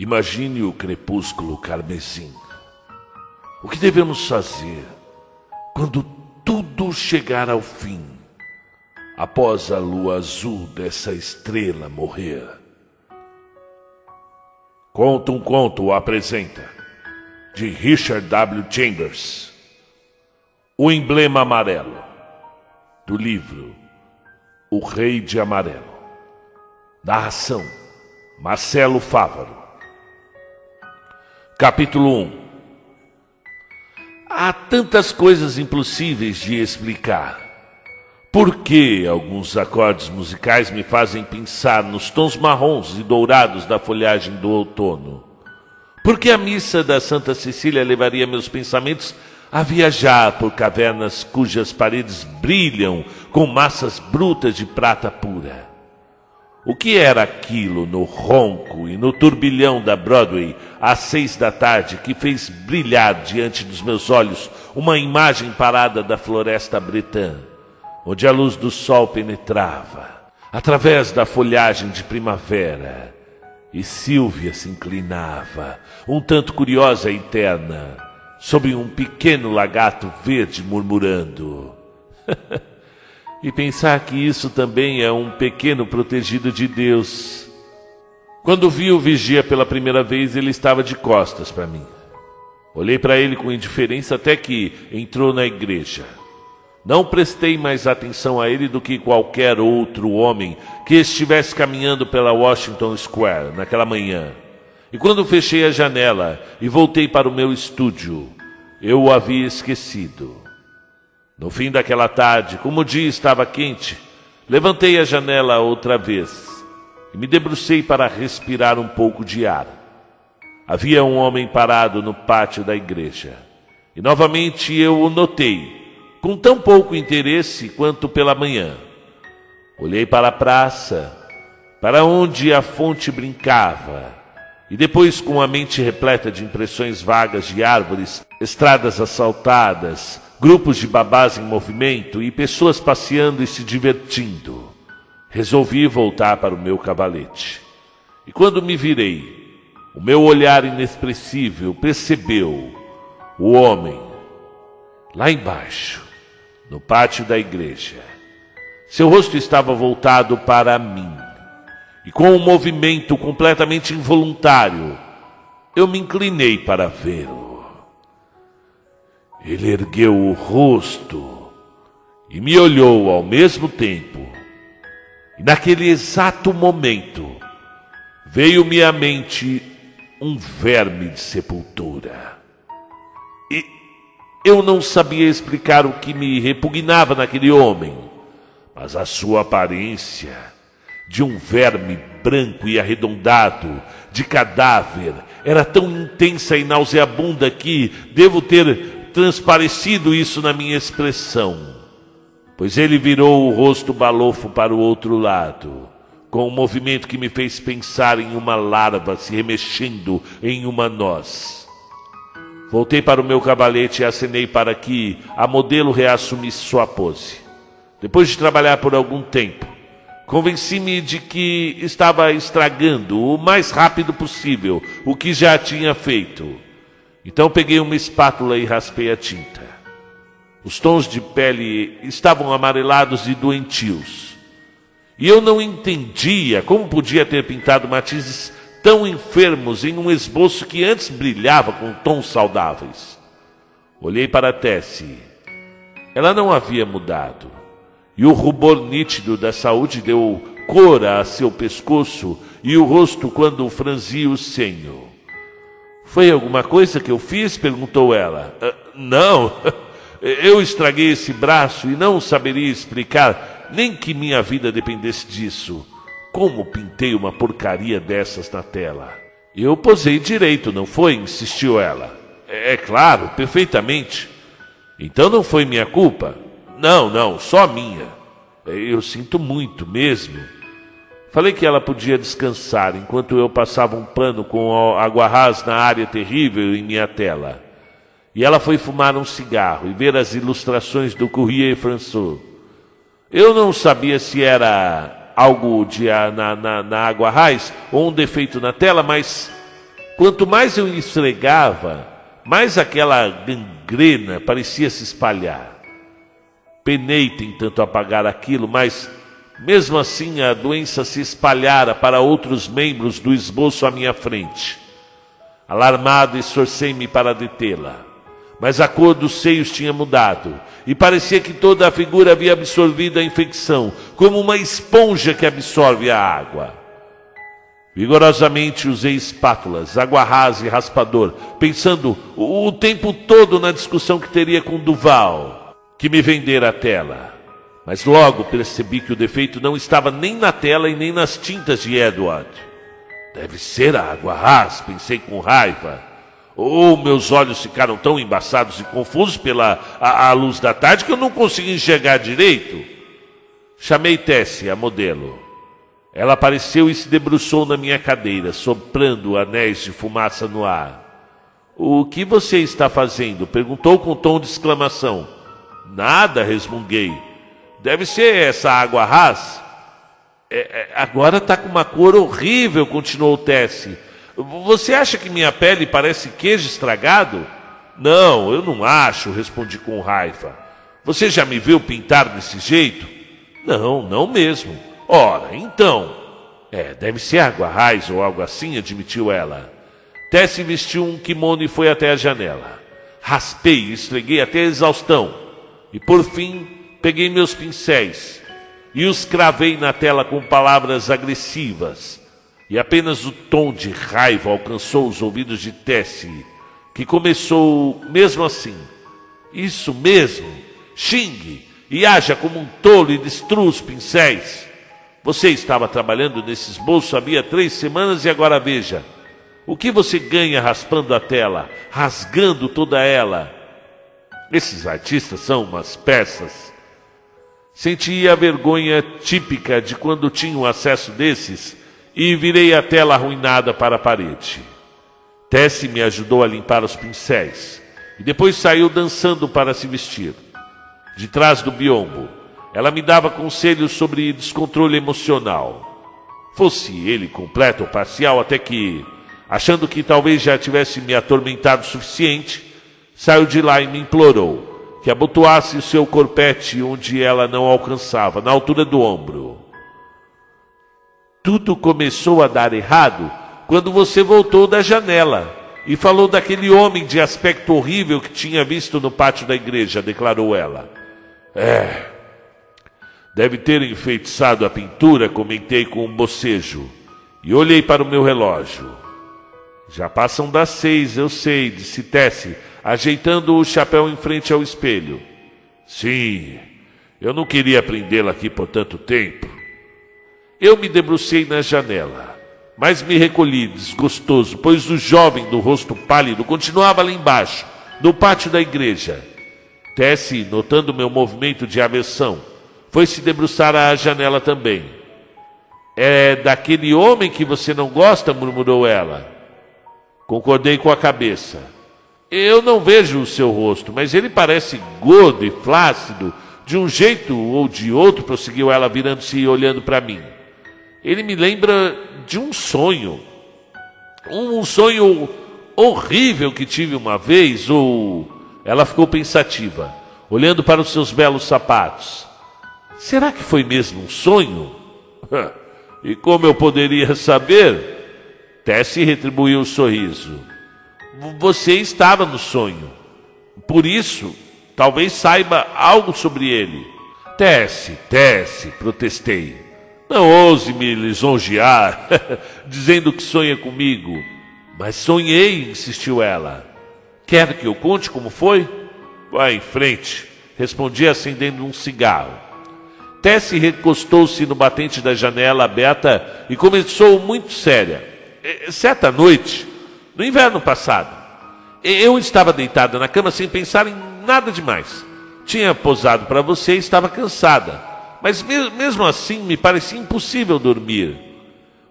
Imagine o crepúsculo carmesim. O que devemos fazer quando tudo chegar ao fim, após a lua azul dessa estrela morrer? Conta um conto apresenta, de Richard W. Chambers. O emblema amarelo, do livro O Rei de Amarelo. Narração: Marcelo Fávaro. Capítulo 1 Há tantas coisas impossíveis de explicar. Por que alguns acordes musicais me fazem pensar nos tons marrons e dourados da folhagem do outono? Por que a missa da Santa Cecília levaria meus pensamentos a viajar por cavernas cujas paredes brilham com massas brutas de prata pura? O que era aquilo no ronco e no turbilhão da Broadway às seis da tarde que fez brilhar diante dos meus olhos uma imagem parada da floresta bretã, onde a luz do sol penetrava através da folhagem de primavera e Silvia se inclinava, um tanto curiosa e eterna, sobre um pequeno lagarto verde murmurando. e pensar que isso também é um pequeno protegido de Deus. Quando vi o vigia pela primeira vez, ele estava de costas para mim. Olhei para ele com indiferença até que entrou na igreja. Não prestei mais atenção a ele do que qualquer outro homem que estivesse caminhando pela Washington Square naquela manhã. E quando fechei a janela e voltei para o meu estúdio, eu o havia esquecido. No fim daquela tarde, como o dia estava quente, levantei a janela outra vez e me debrucei para respirar um pouco de ar. Havia um homem parado no pátio da igreja. E novamente eu o notei, com tão pouco interesse quanto pela manhã. Olhei para a praça, para onde a fonte brincava, e depois, com a mente repleta de impressões vagas de árvores, estradas assaltadas, grupos de babás em movimento e pessoas passeando e se divertindo. Resolvi voltar para o meu cavalete. E quando me virei, o meu olhar inexpressível percebeu o homem lá embaixo, no pátio da igreja. Seu rosto estava voltado para mim. E com um movimento completamente involuntário, eu me inclinei para vê-lo. Ele ergueu o rosto e me olhou ao mesmo tempo. E naquele exato momento veio-me à mente um verme de sepultura. E eu não sabia explicar o que me repugnava naquele homem, mas a sua aparência de um verme branco e arredondado, de cadáver, era tão intensa e nauseabunda que devo ter transparecido isso na minha expressão, pois ele virou o rosto balofo para o outro lado, com um movimento que me fez pensar em uma larva se remexendo em uma noz. Voltei para o meu cavalete e acenei para que a modelo reassumisse sua pose. Depois de trabalhar por algum tempo, convenci-me de que estava estragando o mais rápido possível o que já tinha feito então peguei uma espátula e raspei a tinta. Os tons de pele estavam amarelados e doentios. E eu não entendia como podia ter pintado matizes tão enfermos em um esboço que antes brilhava com tons saudáveis. Olhei para Tessie. Ela não havia mudado. E o rubor nítido da saúde deu cor a seu pescoço e o rosto quando franzia o senho. Foi alguma coisa que eu fiz? perguntou ela. Uh, não, eu estraguei esse braço e não saberia explicar, nem que minha vida dependesse disso. Como pintei uma porcaria dessas na tela? Eu posei direito, não foi? insistiu ela. É, é claro, perfeitamente. Então não foi minha culpa? Não, não, só minha. Eu sinto muito mesmo. Falei que ela podia descansar enquanto eu passava um pano com água rasa na área terrível em minha tela. E ela foi fumar um cigarro e ver as ilustrações do Courrier François. Eu não sabia se era algo de, na, na, na água raiz ou um defeito na tela, mas quanto mais eu esfregava, mais aquela gangrena parecia se espalhar. Penei tentando apagar aquilo, mas mesmo assim a doença se espalhara para outros membros do esboço à minha frente. Alarmado, esforcei-me para detê-la. Mas a cor dos seios tinha mudado e parecia que toda a figura havia absorvido a infecção, como uma esponja que absorve a água. Vigorosamente usei espátulas, água rasa e raspador, pensando o tempo todo na discussão que teria com Duval, que me vendera a tela. Mas logo percebi que o defeito não estava nem na tela e nem nas tintas de Edward. Deve ser a água rasa, pensei com raiva. Ou meus olhos ficaram tão embaçados e confusos pela a, a luz da tarde que eu não consegui enxergar direito. Chamei Tessie, a modelo. Ela apareceu e se debruçou na minha cadeira, soprando anéis de fumaça no ar. O que você está fazendo? perguntou com tom de exclamação. Nada, resmunguei. Deve ser essa água rasa. É, é, agora está com uma cor horrível, continuou Tessie. Você acha que minha pele parece queijo estragado? Não, eu não acho, respondi com raiva. Você já me viu pintar desse jeito? Não, não mesmo. Ora, então. É, deve ser água raiz ou algo assim, admitiu ela. Tessie vestiu um kimono e foi até a janela. Raspei e esfreguei até a exaustão. E por fim, peguei meus pincéis e os cravei na tela com palavras agressivas. E apenas o tom de raiva alcançou os ouvidos de Tessie, que começou mesmo assim. Isso mesmo, xingue e haja como um tolo e destrua os pincéis. Você estava trabalhando nesse esboço havia três semanas e agora veja. O que você ganha raspando a tela, rasgando toda ela? Esses artistas são umas peças. Senti a vergonha típica de quando tinha um acesso desses e virei a tela arruinada para a parede. Tessie me ajudou a limpar os pincéis e depois saiu dançando para se vestir. De trás do biombo, ela me dava conselhos sobre descontrole emocional. Fosse ele completo ou parcial, até que, achando que talvez já tivesse me atormentado o suficiente, saiu de lá e me implorou que abotoasse o seu corpete onde ela não alcançava, na altura do ombro. Tudo começou a dar errado quando você voltou da janela e falou daquele homem de aspecto horrível que tinha visto no pátio da igreja, declarou ela. É, Deve ter enfeitiçado a pintura, comentei com um bocejo. E olhei para o meu relógio. Já passam das seis, eu sei, disse Tessie, ajeitando o chapéu em frente ao espelho. Sim, eu não queria prendê-la aqui por tanto tempo. Eu me debrucei na janela, mas me recolhi desgostoso, pois o jovem do rosto pálido continuava lá embaixo, no pátio da igreja. Tessie, notando meu movimento de aversão, foi se debruçar à janela também. É daquele homem que você não gosta, murmurou ela. Concordei com a cabeça. Eu não vejo o seu rosto, mas ele parece gordo e flácido, de um jeito ou de outro, prosseguiu ela, virando-se e olhando para mim. Ele me lembra de um sonho. Um sonho horrível que tive uma vez, ou. Ela ficou pensativa, olhando para os seus belos sapatos. Será que foi mesmo um sonho? e como eu poderia saber? Tessie retribuiu o sorriso. Você estava no sonho. Por isso, talvez saiba algo sobre ele. Tessie, Tessie, protestei. Não ouse me lisonjear, dizendo que sonha comigo. Mas sonhei, insistiu ela. Quer que eu conte como foi? Vá em frente, respondi acendendo um cigarro. Tessie recostou-se no batente da janela aberta e começou muito séria. Certa noite, no inverno passado, eu estava deitada na cama sem pensar em nada demais. Tinha posado para você e estava cansada, mas mesmo assim me parecia impossível dormir.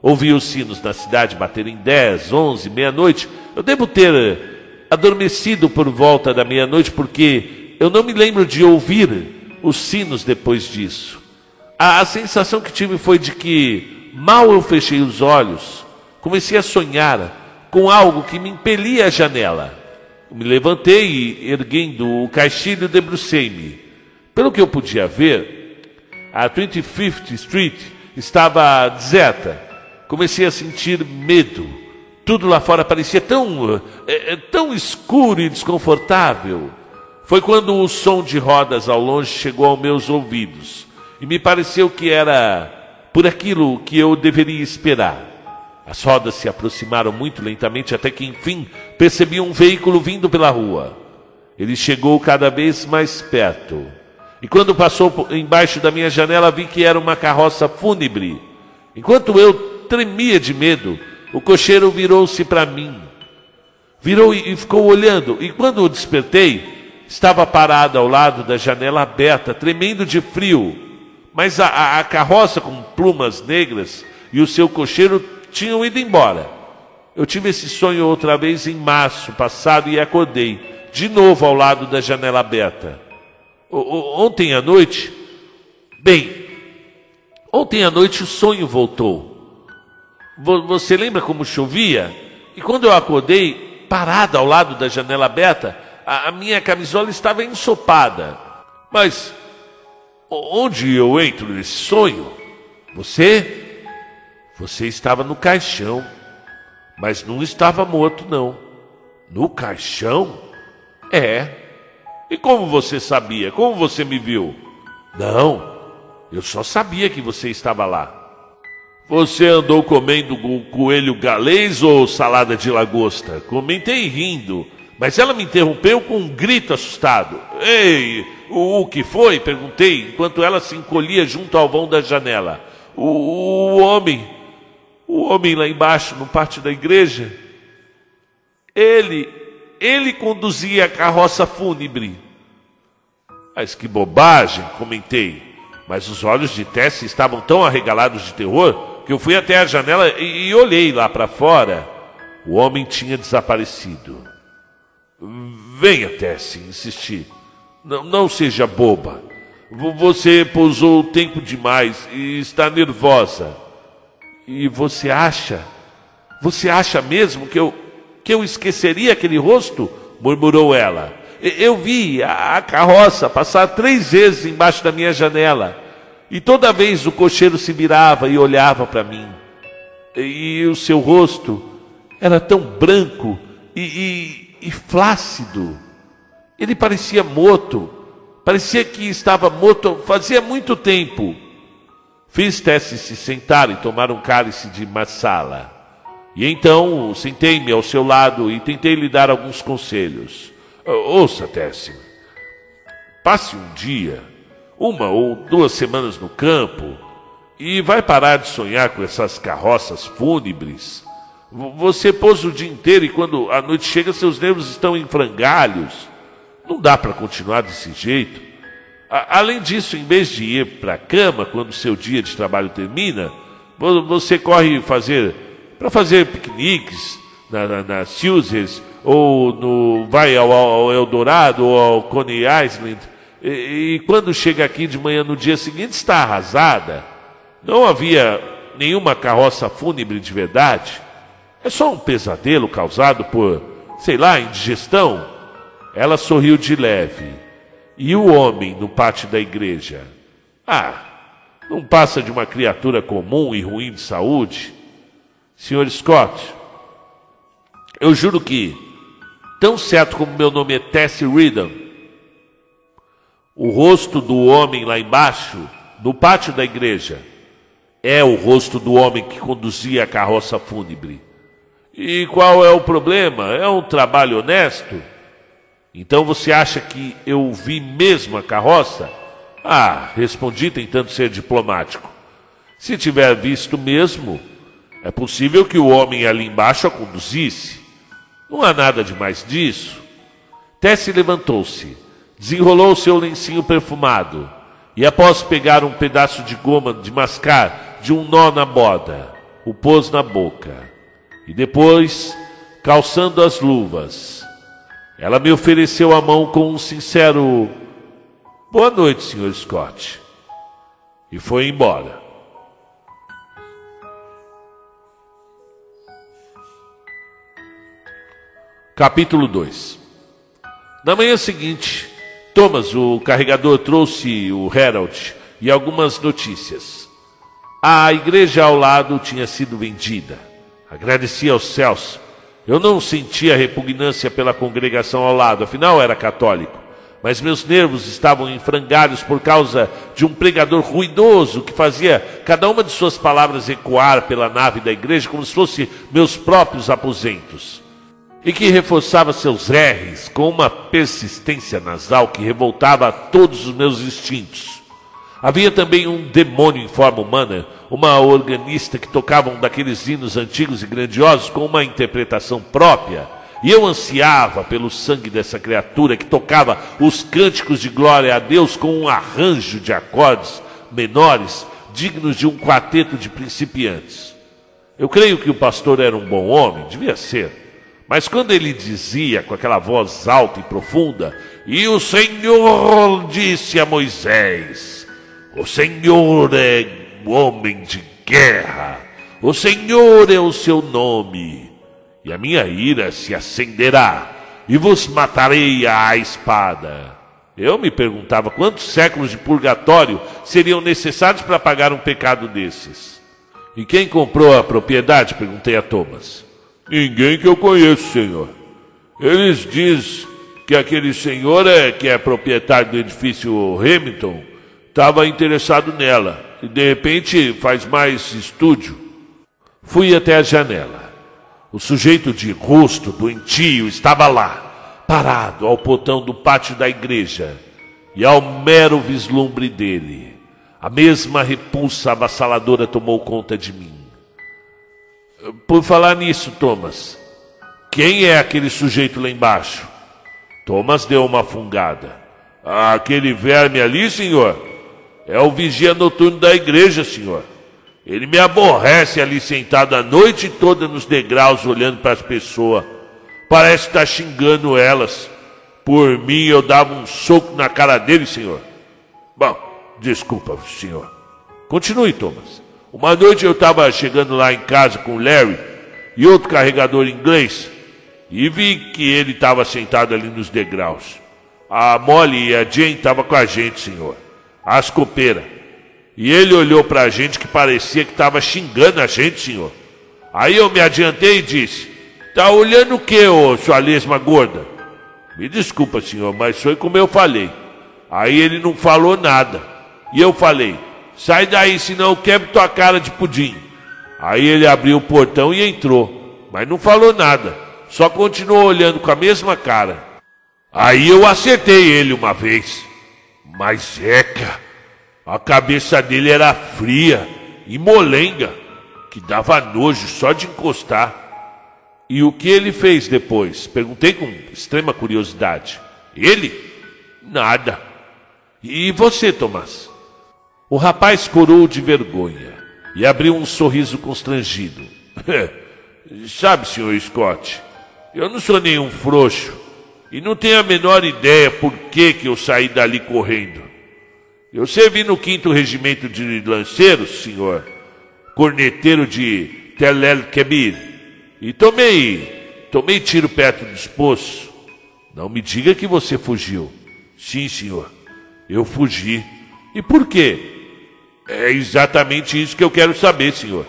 Ouvi os sinos da cidade baterem dez, onze, meia-noite. Eu devo ter eh, adormecido por volta da meia-noite porque eu não me lembro de ouvir os sinos depois disso. A, a sensação que tive foi de que, mal eu fechei os olhos, comecei a sonhar com algo que me impelia à janela. Me levantei e, erguendo o caixilho, debrucei-me. Pelo que eu podia ver, a 25th Street estava deserta. Comecei a sentir medo. Tudo lá fora parecia tão, é, tão escuro e desconfortável. Foi quando o som de rodas ao longe chegou aos meus ouvidos e me pareceu que era por aquilo que eu deveria esperar. As rodas se aproximaram muito lentamente até que, enfim, percebi um veículo vindo pela rua. Ele chegou cada vez mais perto. E quando passou embaixo da minha janela, vi que era uma carroça fúnebre. Enquanto eu tremia de medo, o cocheiro virou-se para mim. Virou e ficou olhando. E quando eu despertei, estava parado ao lado da janela aberta, tremendo de frio. Mas a, a, a carroça com plumas negras e o seu cocheiro tinham ido embora. Eu tive esse sonho outra vez em março passado e acordei, de novo ao lado da janela aberta. O, ontem à noite, bem, ontem à noite o sonho voltou. Você lembra como chovia? E quando eu acordei, parada ao lado da janela aberta, a, a minha camisola estava ensopada. Mas onde eu entro nesse sonho? Você você estava no caixão, mas não estava morto, não. No caixão? É. E como você sabia? Como você me viu? Não, eu só sabia que você estava lá. Você andou comendo coelho galês ou salada de lagosta? Comentei rindo, mas ela me interrompeu com um grito assustado. Ei, o, o que foi? Perguntei, enquanto ela se encolhia junto ao vão da janela. O, o homem o homem lá embaixo, no pátio da igreja, ele, ele conduzia a carroça fúnebre. Mas que bobagem, comentei. Mas os olhos de Tessie estavam tão arregalados de terror que eu fui até a janela e, e olhei lá para fora. O homem tinha desaparecido. Venha, Tessie, insisti. Não, não seja boba. Você pousou tempo demais e está nervosa. E você acha? Você acha mesmo que eu que eu esqueceria aquele rosto? murmurou ela. Eu vi a carroça passar três vezes embaixo da minha janela. E toda vez o cocheiro se virava e olhava para mim. E o seu rosto era tão branco e, e, e flácido. Ele parecia morto. Parecia que estava morto fazia muito tempo. Fiz Tessie se sentar e tomar um cálice de marsala. E então sentei-me ao seu lado e tentei lhe dar alguns conselhos. Ouça, Tessie, passe um dia, uma ou duas semanas no campo e vai parar de sonhar com essas carroças fúnebres. Você pôs o dia inteiro e quando a noite chega seus nervos estão em frangalhos. Não dá para continuar desse jeito. Além disso, em vez de ir para a cama quando o seu dia de trabalho termina, você corre fazer para fazer piqueniques na, na, na ou no vai ao, ao Eldorado ou ao Coney Island e, e quando chega aqui de manhã no dia seguinte está arrasada. Não havia nenhuma carroça fúnebre de verdade. É só um pesadelo causado por, sei lá, indigestão. Ela sorriu de leve. E o homem no pátio da igreja? Ah, não passa de uma criatura comum e ruim de saúde? Senhor Scott, eu juro que, tão certo como meu nome é Tessie Ridden, o rosto do homem lá embaixo, no pátio da igreja, é o rosto do homem que conduzia a carroça fúnebre. E qual é o problema? É um trabalho honesto? Então você acha que eu vi mesmo a carroça? Ah, respondi tentando ser diplomático. Se tiver visto mesmo, é possível que o homem ali embaixo a conduzisse. Não há nada de mais disso. Tessie levantou-se, desenrolou seu lencinho perfumado e, após pegar um pedaço de goma de mascar de um nó na boda, o pôs na boca. E depois, calçando as luvas, ela me ofereceu a mão com um sincero boa noite, Sr. Scott, e foi embora. Capítulo 2 Na manhã seguinte, Thomas, o carregador, trouxe o Herald e algumas notícias. A igreja ao lado tinha sido vendida. Agradeci aos céus. Eu não sentia repugnância pela congregação ao lado, afinal era católico. Mas meus nervos estavam em frangalhos por causa de um pregador ruidoso que fazia cada uma de suas palavras ecoar pela nave da igreja como se fosse meus próprios aposentos e que reforçava seus R's com uma persistência nasal que revoltava todos os meus instintos. Havia também um demônio em forma humana, uma organista que tocava um daqueles hinos antigos e grandiosos com uma interpretação própria. E eu ansiava pelo sangue dessa criatura que tocava os cânticos de glória a Deus com um arranjo de acordes menores dignos de um quarteto de principiantes. Eu creio que o pastor era um bom homem, devia ser. Mas quando ele dizia com aquela voz alta e profunda, e o Senhor disse a Moisés: O Senhor é homem de guerra, o Senhor é o seu nome, e a minha ira se acenderá, e vos matarei à espada. Eu me perguntava quantos séculos de purgatório seriam necessários para pagar um pecado desses. E quem comprou a propriedade? perguntei a Thomas. Ninguém que eu conheço, senhor. Eles dizem que aquele senhor é, que é proprietário do edifício Hamilton estava interessado nela e de repente faz mais estúdio. Fui até a janela. O sujeito de rosto doentio estava lá, parado ao portão do pátio da igreja, e ao mero vislumbre dele, a mesma repulsa avassaladora tomou conta de mim. Por falar nisso, Thomas, quem é aquele sujeito lá embaixo? Thomas deu uma fungada. Aquele verme ali, senhor, é o vigia noturno da igreja, senhor. Ele me aborrece ali sentado a noite toda nos degraus olhando para as pessoas. Parece estar tá xingando elas. Por mim eu dava um soco na cara dele, senhor. Bom, desculpa, senhor. Continue, Thomas. Uma noite eu estava chegando lá em casa com o Larry e outro carregador inglês e vi que ele estava sentado ali nos degraus. A Molly e a Jane estavam com a gente, senhor, as copeiras. E ele olhou para a gente que parecia que estava xingando a gente, senhor. Aí eu me adiantei e disse: Tá olhando o que, ô sua lesma gorda? Me desculpa, senhor, mas foi como eu falei. Aí ele não falou nada. E eu falei: Sai daí, senão eu quebro tua cara de pudim. Aí ele abriu o portão e entrou, mas não falou nada, só continuou olhando com a mesma cara. Aí eu acertei ele uma vez, mas eca, a cabeça dele era fria e molenga, que dava nojo só de encostar. E o que ele fez depois? Perguntei com extrema curiosidade. Ele? Nada. E você, Tomás? O rapaz corou de vergonha e abriu um sorriso constrangido. Sabe, senhor Scott, eu não sou nenhum frouxo e não tenho a menor ideia por que, que eu saí dali correndo. Eu servi no quinto regimento de lanceiros, senhor, corneteiro de Tel El Kebir, e tomei, tomei tiro perto dos poços. Não me diga que você fugiu. Sim, senhor, eu fugi. E por quê? É exatamente isso que eu quero saber, senhor.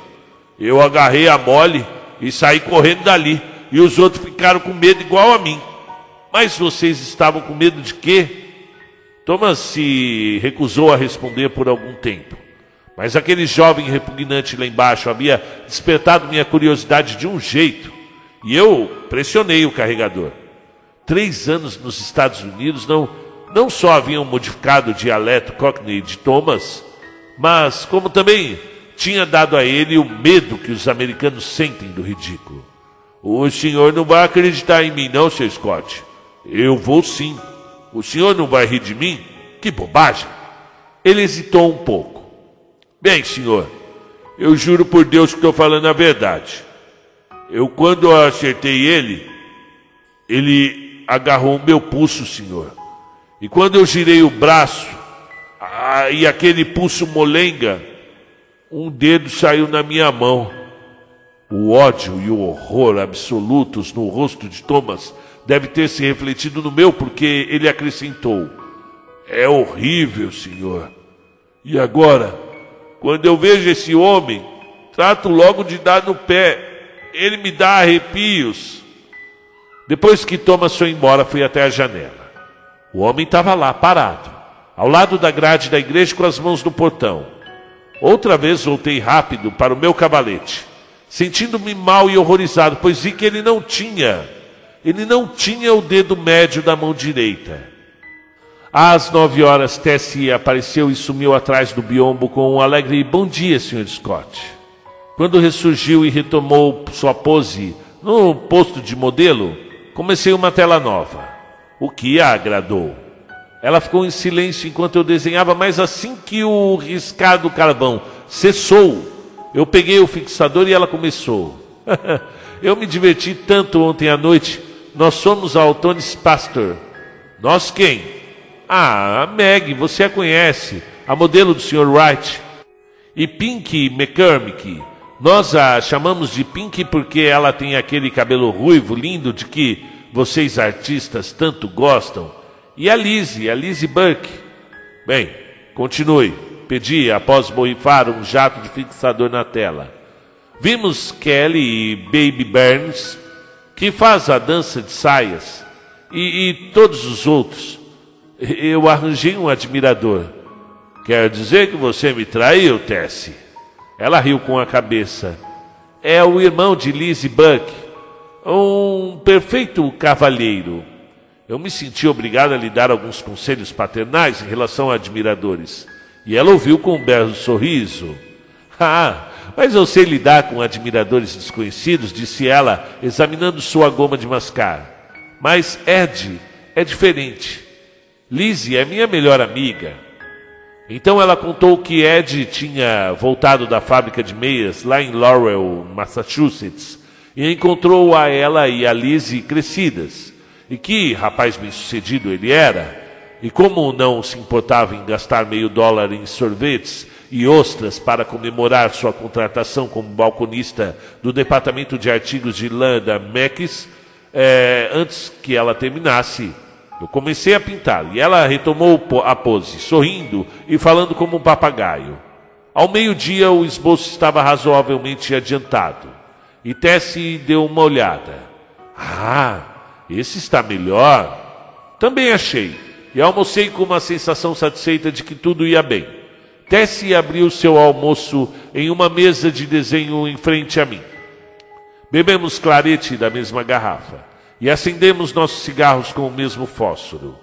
Eu agarrei a mole e saí correndo dali. E os outros ficaram com medo igual a mim. Mas vocês estavam com medo de quê? Thomas se recusou a responder por algum tempo. Mas aquele jovem repugnante lá embaixo havia despertado minha curiosidade de um jeito. E eu pressionei o carregador. Três anos nos Estados Unidos não, não só haviam modificado o dialeto Cockney de Thomas, mas como também tinha dado a ele o medo que os americanos sentem do ridículo. O senhor não vai acreditar em mim, não, seu Scott. Eu vou sim. O senhor não vai rir de mim? Que bobagem! Ele hesitou um pouco. Bem, senhor, eu juro por Deus que estou falando a verdade. Eu, quando acertei ele, ele agarrou o meu pulso, senhor. E quando eu girei o braço, e aquele pulso molenga, um dedo saiu na minha mão. O ódio e o horror absolutos no rosto de Thomas deve ter se refletido no meu, porque ele acrescentou: É horrível, senhor. E agora, quando eu vejo esse homem, trato logo de dar no pé. Ele me dá arrepios. Depois que Thomas foi embora, fui até a janela. O homem estava lá, parado, ao lado da grade da igreja com as mãos no portão. Outra vez voltei rápido para o meu cavalete, sentindo-me mal e horrorizado, pois vi que ele não tinha, ele não tinha o dedo médio da mão direita. Às nove horas, Tessie apareceu e sumiu atrás do biombo com um alegre bom dia, Sr. Scott. Quando ressurgiu e retomou sua pose no posto de modelo, comecei uma tela nova, o que a agradou. Ela ficou em silêncio enquanto eu desenhava, mas assim que o riscar do carvão cessou, eu peguei o fixador e ela começou. eu me diverti tanto ontem à noite. Nós somos a Altones Pastor. Nós quem? Ah, a Meg, você a conhece, a modelo do Sr. Wright. E Pink McCormick. Nós a chamamos de Pink porque ela tem aquele cabelo ruivo lindo de que vocês artistas tanto gostam. E a Lizzie, a Lizzie Burke. Bem, continue. Pedi após borrifar um jato de fixador na tela. Vimos Kelly e Baby Burns, que faz a dança de saias, e, e todos os outros. Eu arranjei um admirador. Quer dizer que você me traiu, Tessie? Ela riu com a cabeça. É o irmão de Lizzie Buck, um perfeito cavalheiro. Eu me senti obrigado a lhe dar alguns conselhos paternais em relação a admiradores. E ela ouviu com um belo sorriso. Ah, mas eu sei lidar com admiradores desconhecidos, disse ela, examinando sua goma de mascar. Mas Ed é diferente. Lizzie é minha melhor amiga. Então ela contou que Ed tinha voltado da fábrica de meias lá em Laurel, Massachusetts, e encontrou a ela e a Lizzie crescidas e que rapaz bem-sucedido ele era, e como não se importava em gastar meio dólar em sorvetes e ostras para comemorar sua contratação como balconista do departamento de artigos de lã da é, antes que ela terminasse, eu comecei a pintar e ela retomou a pose, sorrindo e falando como um papagaio. Ao meio-dia, o esboço estava razoavelmente adiantado e Tessie deu uma olhada. Ah, esse está melhor. Também achei. E almocei com uma sensação satisfeita de que tudo ia bem. Tessie abriu seu almoço em uma mesa de desenho em frente a mim. Bebemos clarete da mesma garrafa e acendemos nossos cigarros com o mesmo fósforo.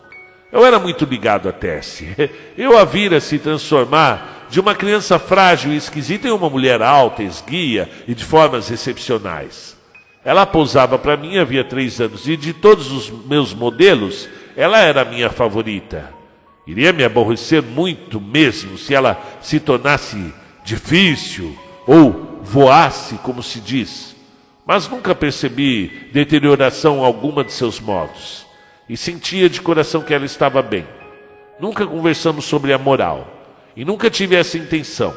Eu era muito ligado a Tessie. Eu a vira se transformar de uma criança frágil e esquisita em uma mulher alta, esguia e de formas excepcionais. Ela pousava para mim havia três anos e de todos os meus modelos, ela era a minha favorita. Iria me aborrecer muito mesmo se ela se tornasse difícil ou voasse, como se diz. Mas nunca percebi deterioração alguma de seus modos e sentia de coração que ela estava bem. Nunca conversamos sobre a moral e nunca tive essa intenção.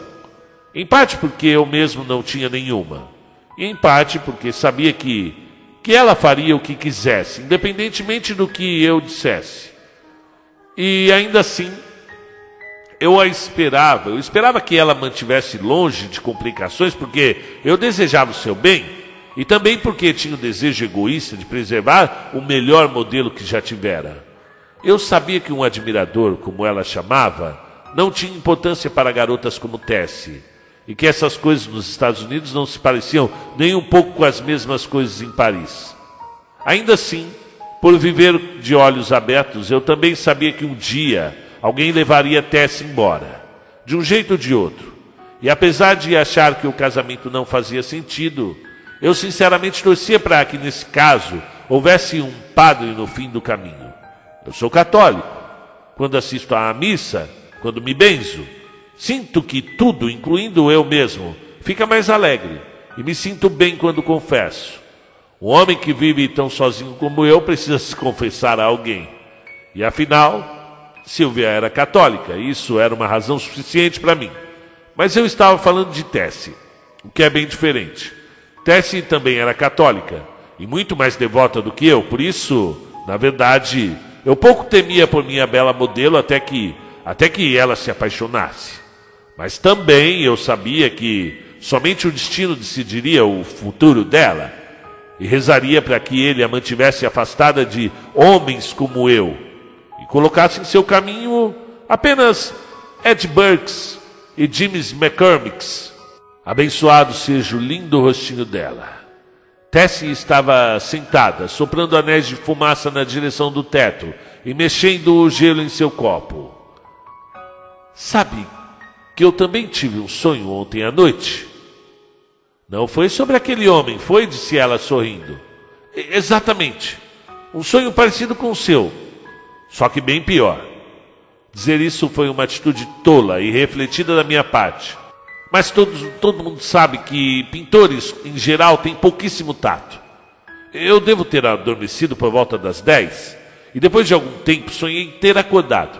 Em parte porque eu mesmo não tinha nenhuma e em parte porque sabia que, que ela faria o que quisesse, independentemente do que eu dissesse. E ainda assim, eu a esperava, eu esperava que ela mantivesse longe de complicações, porque eu desejava o seu bem, e também porque tinha o desejo egoísta de preservar o melhor modelo que já tivera. Eu sabia que um admirador, como ela chamava, não tinha importância para garotas como Tessie e que essas coisas nos Estados Unidos não se pareciam nem um pouco com as mesmas coisas em Paris. Ainda assim, por viver de olhos abertos, eu também sabia que um dia alguém levaria Tess embora, de um jeito ou de outro. E apesar de achar que o casamento não fazia sentido, eu sinceramente torcia para que, nesse caso, houvesse um padre no fim do caminho. Eu sou católico. Quando assisto à missa, quando me benzo, Sinto que tudo, incluindo eu mesmo, fica mais alegre e me sinto bem quando confesso. Um homem que vive tão sozinho como eu precisa se confessar a alguém. E afinal, Silvia era católica, isso era uma razão suficiente para mim. Mas eu estava falando de Tessie, o que é bem diferente. Tessie também era católica e muito mais devota do que eu, por isso, na verdade, eu pouco temia por minha bela modelo até que até que ela se apaixonasse. Mas também eu sabia que somente o destino decidiria o futuro dela e rezaria para que ele a mantivesse afastada de homens como eu e colocasse em seu caminho apenas Ed Burks e James McCormicks. Abençoado seja o lindo rostinho dela. Tessie estava sentada, soprando anéis de fumaça na direção do teto e mexendo o gelo em seu copo. Sabe que eu também tive um sonho ontem à noite? Não foi sobre aquele homem, foi, disse ela sorrindo. Exatamente. Um sonho parecido com o seu, só que bem pior. Dizer isso foi uma atitude tola e refletida da minha parte. Mas todos, todo mundo sabe que pintores, em geral, têm pouquíssimo tato. Eu devo ter adormecido por volta das dez, e depois de algum tempo sonhei ter acordado.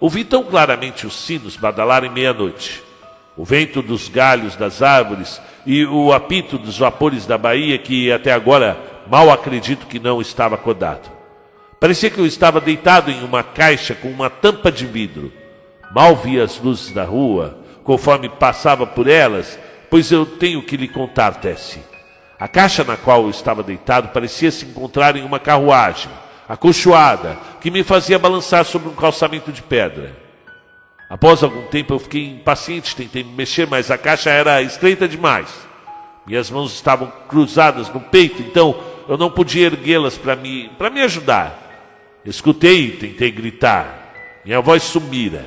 Ouvi tão claramente os sinos badalarem meia-noite. O vento dos galhos das árvores e o apito dos vapores da baía que até agora mal acredito que não estava acordado. Parecia que eu estava deitado em uma caixa com uma tampa de vidro. Mal via as luzes da rua, conforme passava por elas, pois eu tenho que lhe contar, Tessie. A caixa na qual eu estava deitado parecia se encontrar em uma carruagem, acolchoada, que me fazia balançar sobre um calçamento de pedra. Após algum tempo eu fiquei impaciente, tentei me mexer, mas a caixa era estreita demais. Minhas mãos estavam cruzadas no peito, então eu não podia erguê-las para me, me ajudar. Escutei e tentei gritar. Minha voz sumira.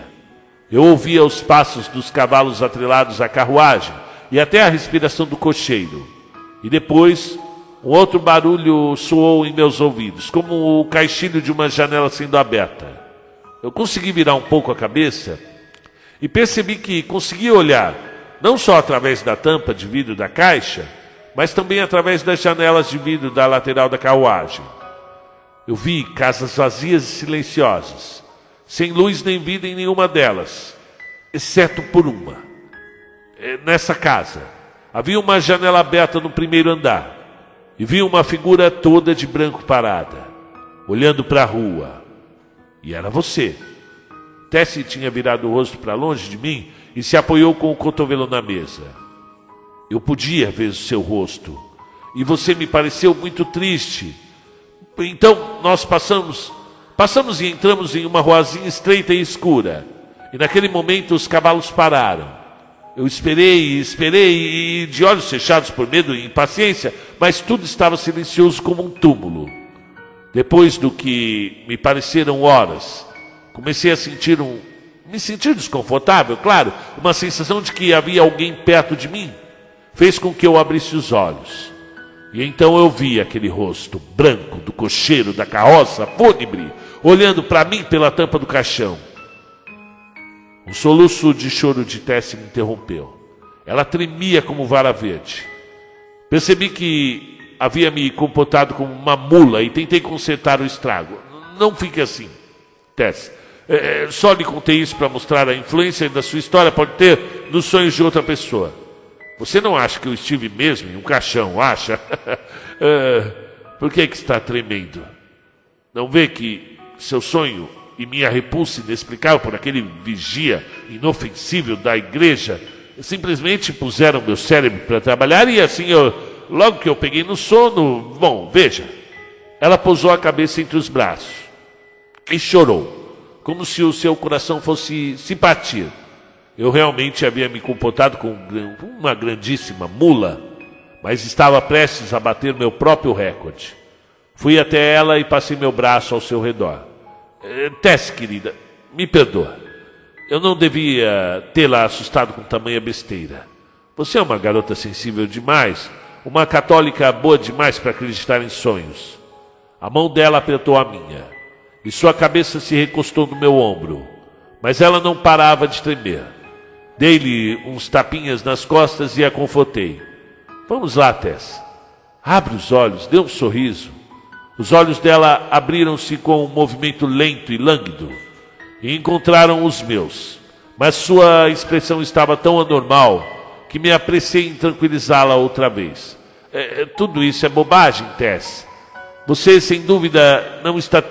Eu ouvia os passos dos cavalos atrelados à carruagem e até a respiração do cocheiro. E depois, um outro barulho soou em meus ouvidos, como o caixilho de uma janela sendo aberta. Eu consegui virar um pouco a cabeça e percebi que conseguia olhar, não só através da tampa de vidro da caixa, mas também através das janelas de vidro da lateral da carruagem. Eu vi casas vazias e silenciosas sem luz nem vida em nenhuma delas, exceto por uma. É, nessa casa havia uma janela aberta no primeiro andar e vi uma figura toda de branco parada, olhando para a rua. E era você. Tessie tinha virado o rosto para longe de mim e se apoiou com o cotovelo na mesa. Eu podia ver o seu rosto e você me pareceu muito triste. Então nós passamos Passamos e entramos em uma ruazinha estreita e escura. E naquele momento os cavalos pararam. Eu esperei, esperei, e de olhos fechados por medo e impaciência, mas tudo estava silencioso como um túmulo. Depois do que me pareceram horas, comecei a sentir um. me sentir desconfortável, claro, uma sensação de que havia alguém perto de mim, fez com que eu abrisse os olhos. E então eu vi aquele rosto branco do cocheiro da carroça fúnebre olhando para mim pela tampa do caixão. Um soluço de choro de Tessie me interrompeu. Ela tremia como vara verde. Percebi que havia me comportado como uma mula e tentei consertar o estrago. Não fique assim, Tess. É, é só lhe contei isso para mostrar a influência da sua história pode ter nos sonhos de outra pessoa. Você não acha que eu estive mesmo em um caixão, acha? é, por que, que está tremendo? Não vê que seu sonho e minha repulsa inexplicável por aquele vigia inofensível da igreja simplesmente puseram meu cérebro para trabalhar e assim eu, logo que eu peguei no sono, bom, veja, ela pousou a cabeça entre os braços e chorou, como se o seu coração fosse se partir. Eu realmente havia me comportado com uma grandíssima mula, mas estava prestes a bater meu próprio recorde. Fui até ela e passei meu braço ao seu redor. Eh, Tess, querida, me perdoa. Eu não devia tê-la assustado com tamanha besteira. Você é uma garota sensível demais, uma católica boa demais para acreditar em sonhos. A mão dela apertou a minha, e sua cabeça se recostou no meu ombro, mas ela não parava de tremer. Dei-lhe uns tapinhas nas costas e a confortei. Vamos lá, Tess. Abre os olhos, dê um sorriso. Os olhos dela abriram-se com um movimento lento e lânguido e encontraram os meus. Mas sua expressão estava tão anormal que me apressei em tranquilizá-la outra vez. É, é, tudo isso é bobagem, Tess. Você, sem dúvida, não está,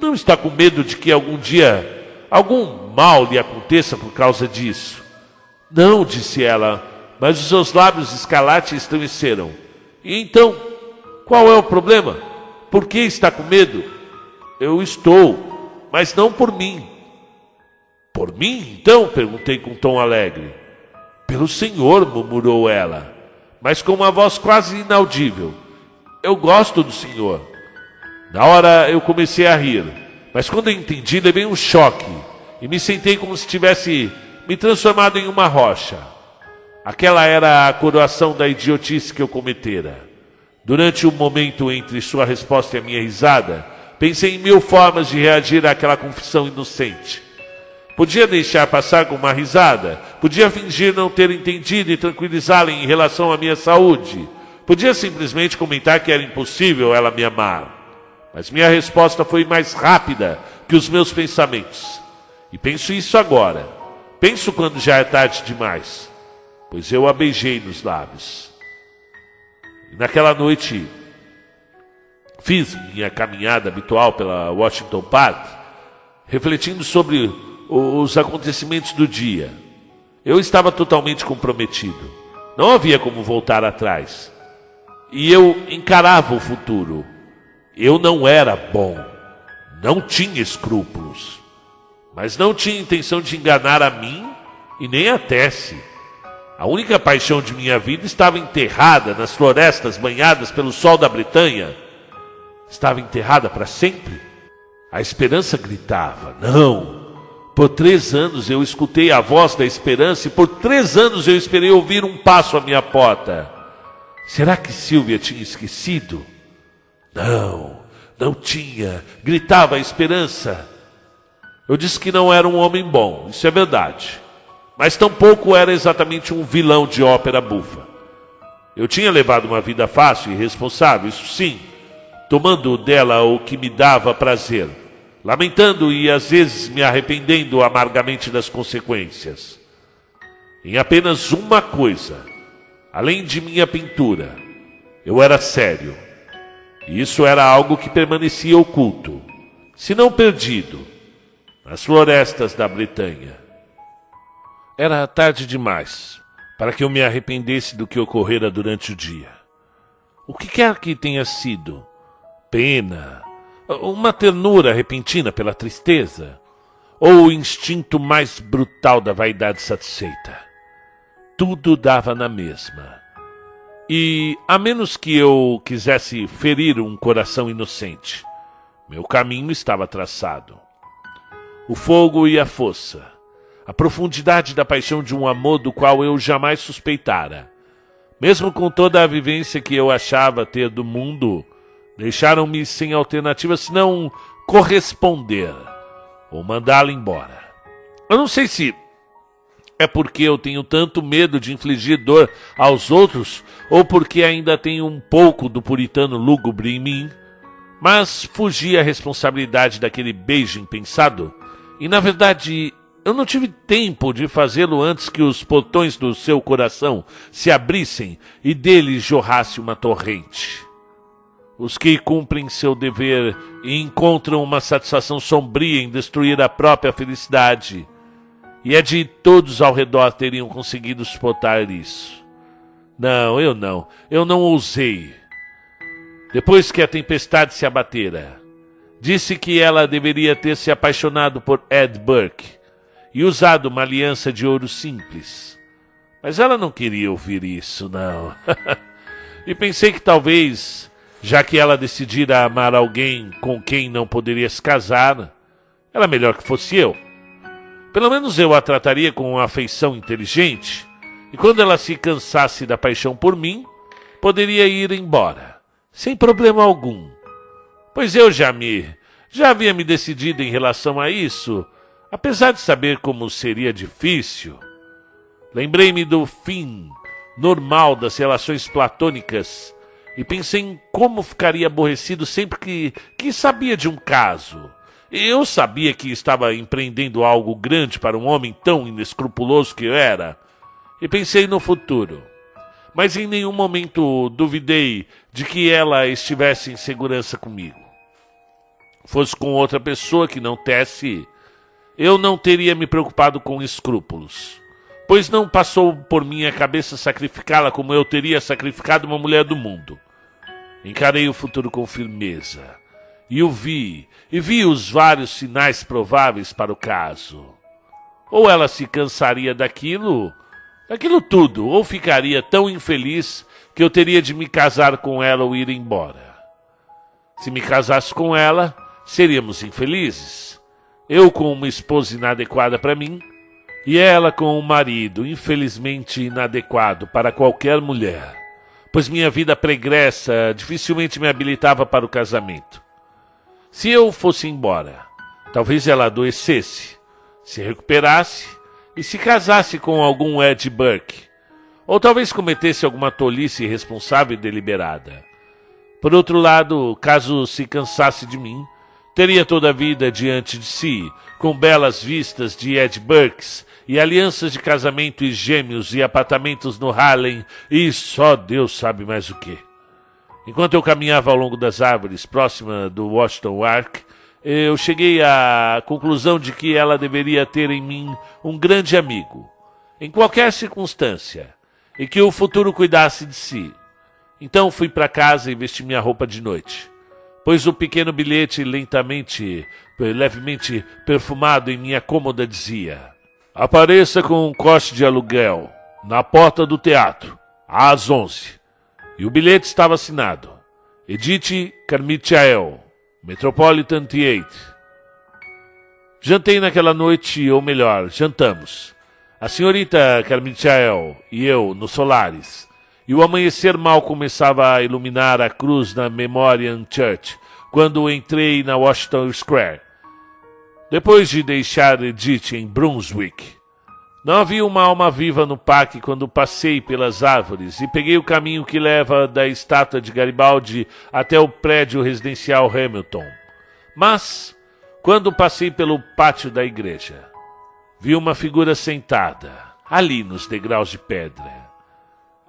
não está com medo de que algum dia algum mal lhe aconteça por causa disso. Não, disse ela, mas os seus lábios escalates estremeceram. E então, qual é o problema? Por que está com medo? Eu estou, mas não por mim. Por mim, então? perguntei com tom alegre. Pelo Senhor, murmurou ela, mas com uma voz quase inaudível. Eu gosto do Senhor. Na hora eu comecei a rir, mas quando eu entendi, levei um choque e me sentei como se tivesse me transformado em uma rocha. Aquela era a coroação da idiotice que eu cometera. Durante o momento entre sua resposta e a minha risada, pensei em mil formas de reagir àquela confissão inocente. Podia deixar passar com uma risada, podia fingir não ter entendido e tranquilizá-la em relação à minha saúde, podia simplesmente comentar que era impossível ela me amar. Mas minha resposta foi mais rápida que os meus pensamentos. E penso isso agora. Penso quando já é tarde demais pois eu a beijei nos lábios. E naquela noite, fiz minha caminhada habitual pela Washington Park, refletindo sobre os acontecimentos do dia. Eu estava totalmente comprometido. Não havia como voltar atrás. E eu encarava o futuro. Eu não era bom. Não tinha escrúpulos. Mas não tinha intenção de enganar a mim e nem a Tessie. A única paixão de minha vida estava enterrada nas florestas banhadas pelo sol da Bretanha. Estava enterrada para sempre. A esperança gritava: Não! Por três anos eu escutei a voz da esperança e por três anos eu esperei ouvir um passo à minha porta. Será que Silvia tinha esquecido? Não, não tinha. Gritava a esperança. Eu disse que não era um homem bom, isso é verdade mas tampouco era exatamente um vilão de ópera bufa. Eu tinha levado uma vida fácil e responsável, isso sim, tomando dela o que me dava prazer, lamentando e às vezes me arrependendo amargamente das consequências. Em apenas uma coisa, além de minha pintura, eu era sério. Isso era algo que permanecia oculto, se não perdido, nas florestas da Bretanha. Era tarde demais para que eu me arrependesse do que ocorrera durante o dia. O que quer que tenha sido, pena, uma ternura repentina pela tristeza, ou o instinto mais brutal da vaidade satisfeita. Tudo dava na mesma. E, a menos que eu quisesse ferir um coração inocente, meu caminho estava traçado. O fogo e a força a profundidade da paixão de um amor do qual eu jamais suspeitara. Mesmo com toda a vivência que eu achava ter do mundo, deixaram-me sem alternativa senão corresponder ou mandá-la embora. Eu não sei se é porque eu tenho tanto medo de infligir dor aos outros ou porque ainda tenho um pouco do puritano lúgubre em mim, mas fugi à responsabilidade daquele beijo impensado e, na verdade, eu não tive tempo de fazê-lo antes que os portões do seu coração se abrissem e dele jorrasse uma torrente. Os que cumprem seu dever e encontram uma satisfação sombria em destruir a própria felicidade, e é de todos ao redor teriam conseguido suportar isso. Não, eu não, eu não ousei. Depois que a tempestade se abatera, disse que ela deveria ter se apaixonado por Ed Burke e usado uma aliança de ouro simples. Mas ela não queria ouvir isso, não. e pensei que talvez, já que ela decidira amar alguém com quem não poderia se casar, era melhor que fosse eu. Pelo menos eu a trataria com uma afeição inteligente, e quando ela se cansasse da paixão por mim, poderia ir embora, sem problema algum. Pois eu já me já havia me decidido em relação a isso Apesar de saber como seria difícil, lembrei-me do fim normal das relações platônicas e pensei em como ficaria aborrecido sempre que, que sabia de um caso. Eu sabia que estava empreendendo algo grande para um homem tão inescrupuloso que eu era, e pensei no futuro. mas em nenhum momento duvidei de que ela estivesse em segurança comigo. Fosse com outra pessoa que não Tessie, eu não teria me preocupado com escrúpulos, pois não passou por minha cabeça sacrificá-la como eu teria sacrificado uma mulher do mundo. Encarei o futuro com firmeza e o vi, e vi os vários sinais prováveis para o caso. Ou ela se cansaria daquilo, daquilo tudo, ou ficaria tão infeliz que eu teria de me casar com ela ou ir embora. Se me casasse com ela, seríamos infelizes. Eu com uma esposa inadequada para mim, e ela com um marido infelizmente inadequado para qualquer mulher, pois minha vida pregressa dificilmente me habilitava para o casamento. Se eu fosse embora, talvez ela adoecesse, se recuperasse e se casasse com algum Ed Burke, ou talvez cometesse alguma tolice irresponsável e deliberada. Por outro lado, caso se cansasse de mim, teria toda a vida diante de si, com belas vistas de Ed Burks e alianças de casamento e gêmeos e apartamentos no Harlem e só Deus sabe mais o que. Enquanto eu caminhava ao longo das árvores, próxima do Washington Ark, eu cheguei à conclusão de que ela deveria ter em mim um grande amigo, em qualquer circunstância, e que o futuro cuidasse de si. Então fui para casa e vesti minha roupa de noite. Pois o pequeno bilhete lentamente, levemente perfumado em minha cômoda dizia: Apareça com um coste de aluguel na porta do teatro, às onze. E o bilhete estava assinado: Edith Carmichael, Metropolitan Theatre. Jantei naquela noite, ou melhor, jantamos. A senhorita Carmichael e eu no Solares. E o amanhecer mal começava a iluminar a cruz na Memorial Church quando entrei na Washington Square. Depois de deixar Edith em Brunswick, não havia uma alma viva no parque quando passei pelas árvores e peguei o caminho que leva da estátua de Garibaldi até o prédio residencial Hamilton. Mas, quando passei pelo pátio da igreja, vi uma figura sentada, ali nos degraus de pedra.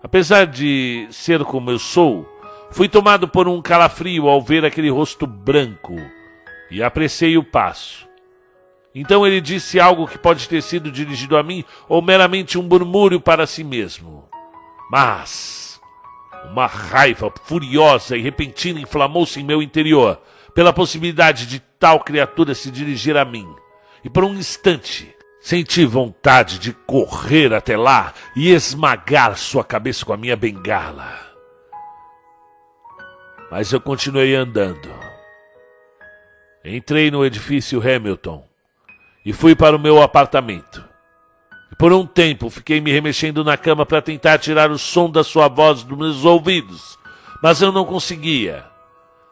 Apesar de ser como eu sou, fui tomado por um calafrio ao ver aquele rosto branco e apressei o passo. Então ele disse algo que pode ter sido dirigido a mim ou meramente um murmúrio para si mesmo. Mas uma raiva furiosa e repentina inflamou-se em meu interior pela possibilidade de tal criatura se dirigir a mim. E por um instante senti vontade de correr até lá e esmagar sua cabeça com a minha bengala. Mas eu continuei andando. Entrei no edifício Hamilton e fui para o meu apartamento. Por um tempo fiquei me remexendo na cama para tentar tirar o som da sua voz dos meus ouvidos, mas eu não conseguia.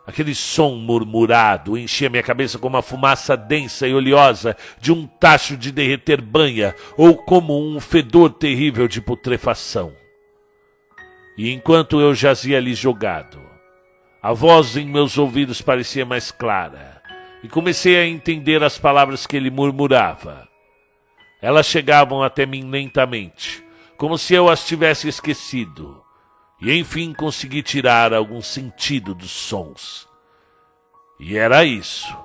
Aquele som murmurado enchia minha cabeça como uma fumaça densa e oleosa de um tacho de derreter banha ou como um fedor terrível de putrefação. E enquanto eu jazia ali jogado, a voz em meus ouvidos parecia mais clara e comecei a entender as palavras que ele murmurava. Elas chegavam até mim lentamente, como se eu as tivesse esquecido, e enfim consegui tirar algum sentido dos sons. E era isso.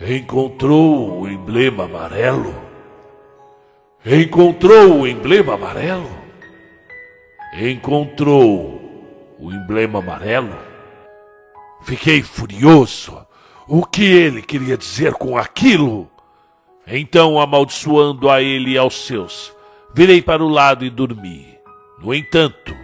Encontrou o emblema amarelo? Encontrou o emblema amarelo? Encontrou o emblema amarelo? Fiquei furioso o que ele queria dizer com aquilo? Então, amaldiçoando a ele e aos seus, virei para o lado e dormi. No entanto,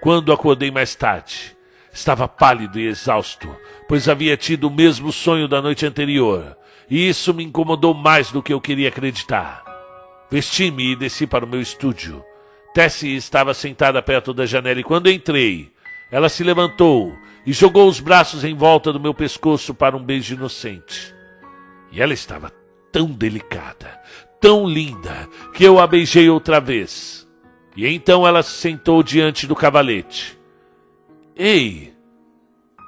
quando acordei mais tarde, estava pálido e exausto, pois havia tido o mesmo sonho da noite anterior, e isso me incomodou mais do que eu queria acreditar. Vesti-me e desci para o meu estúdio. Tessie estava sentada perto da janela e quando entrei, ela se levantou e jogou os braços em volta do meu pescoço para um beijo inocente. E ela estava tão delicada, tão linda, que eu a beijei outra vez. E então ela se sentou diante do cavalete. Ei,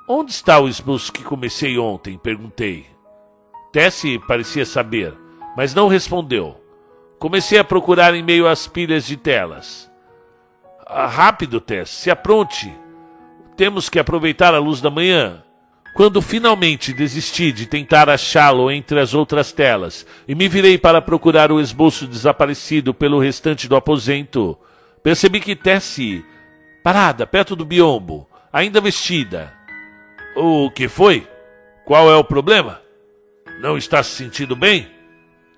onde está o esboço que comecei ontem? perguntei. Tessie parecia saber, mas não respondeu. Comecei a procurar em meio às pilhas de telas. Ah, rápido, Tess, se apronte. Temos que aproveitar a luz da manhã. Quando finalmente desisti de tentar achá-lo entre as outras telas e me virei para procurar o esboço desaparecido pelo restante do aposento, percebi que Tessie, parada perto do biombo, ainda vestida. O que foi? Qual é o problema? Não está se sentindo bem?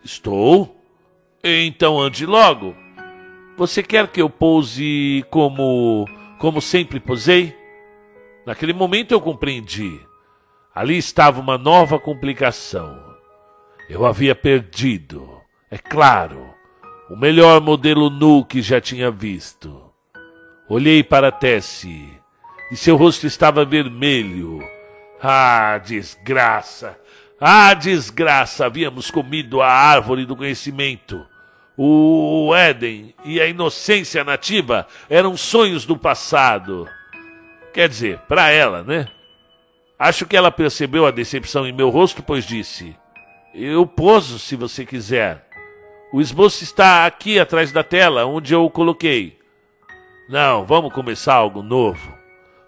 Estou. Então ande logo. Você quer que eu pouse como como sempre posei? Naquele momento eu compreendi. Ali estava uma nova complicação. Eu havia perdido, é claro, o melhor modelo nu que já tinha visto. Olhei para Tessie e seu rosto estava vermelho. Ah, desgraça! Ah, desgraça! Havíamos comido a árvore do conhecimento. O Éden e a inocência nativa eram sonhos do passado. Quer dizer, para ela, né? Acho que ela percebeu a decepção em meu rosto, pois disse: Eu poso se você quiser. O esboço está aqui atrás da tela, onde eu o coloquei. Não, vamos começar algo novo.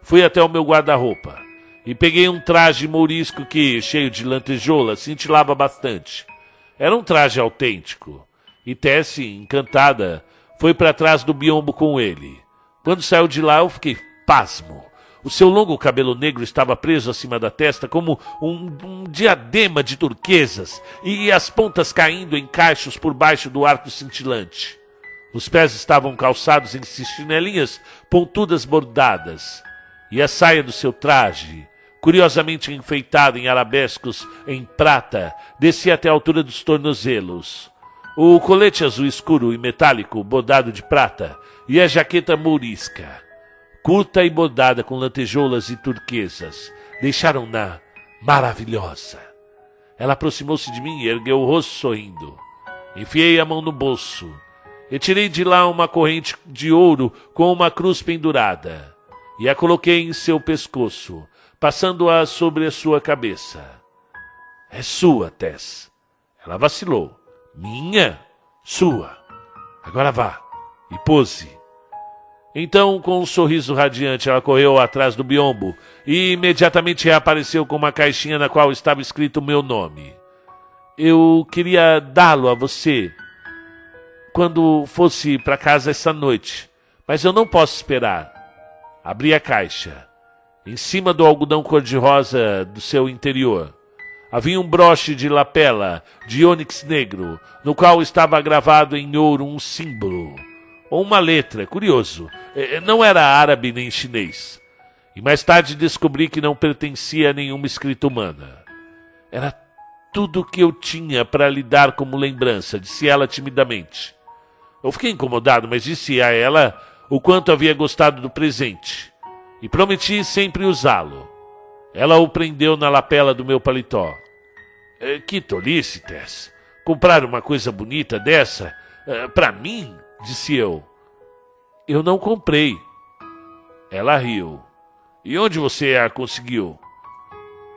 Fui até o meu guarda-roupa e peguei um traje mourisco que, cheio de lantejoulas, cintilava bastante. Era um traje autêntico. E Tessie, encantada, foi para trás do biombo com ele. Quando saiu de lá, eu fiquei pasmo. O seu longo cabelo negro estava preso acima da testa como um, um, diadema de turquesas e as pontas caindo em cachos por baixo do arco cintilante. Os pés estavam calçados em chinelinhas pontudas bordadas e a saia do seu traje, curiosamente enfeitada em arabescos em prata, descia até a altura dos tornozelos. O colete azul escuro e metálico bordado de prata e a jaqueta mourisca curta e bordada com lantejoulas e turquesas, deixaram-na maravilhosa. Ela aproximou-se de mim e ergueu o rosto sorrindo. Enfiei a mão no bolso e tirei de lá uma corrente de ouro com uma cruz pendurada e a coloquei em seu pescoço, passando-a sobre a sua cabeça. É sua, Tess. Ela vacilou. Minha? Sua. Agora vá e pose. Então, com um sorriso radiante, ela correu atrás do biombo e imediatamente reapareceu com uma caixinha na qual estava escrito o meu nome. Eu queria dá-lo a você quando fosse para casa essa noite, mas eu não posso esperar. Abri a caixa. Em cima do algodão cor-de-rosa do seu interior havia um broche de lapela de ônix negro, no qual estava gravado em ouro um símbolo ou uma letra, curioso. É, é, não era árabe nem chinês. E mais tarde descobri que não pertencia a nenhuma escrita humana. Era tudo o que eu tinha para lhe dar como lembrança, disse ela timidamente. Eu fiquei incomodado, mas disse a ela o quanto havia gostado do presente e prometi sempre usá-lo. Ela o prendeu na lapela do meu paletó. É, que tolice, Tess. Comprar uma coisa bonita dessa para mim? Disse eu. Eu não comprei. Ela riu. E onde você a conseguiu?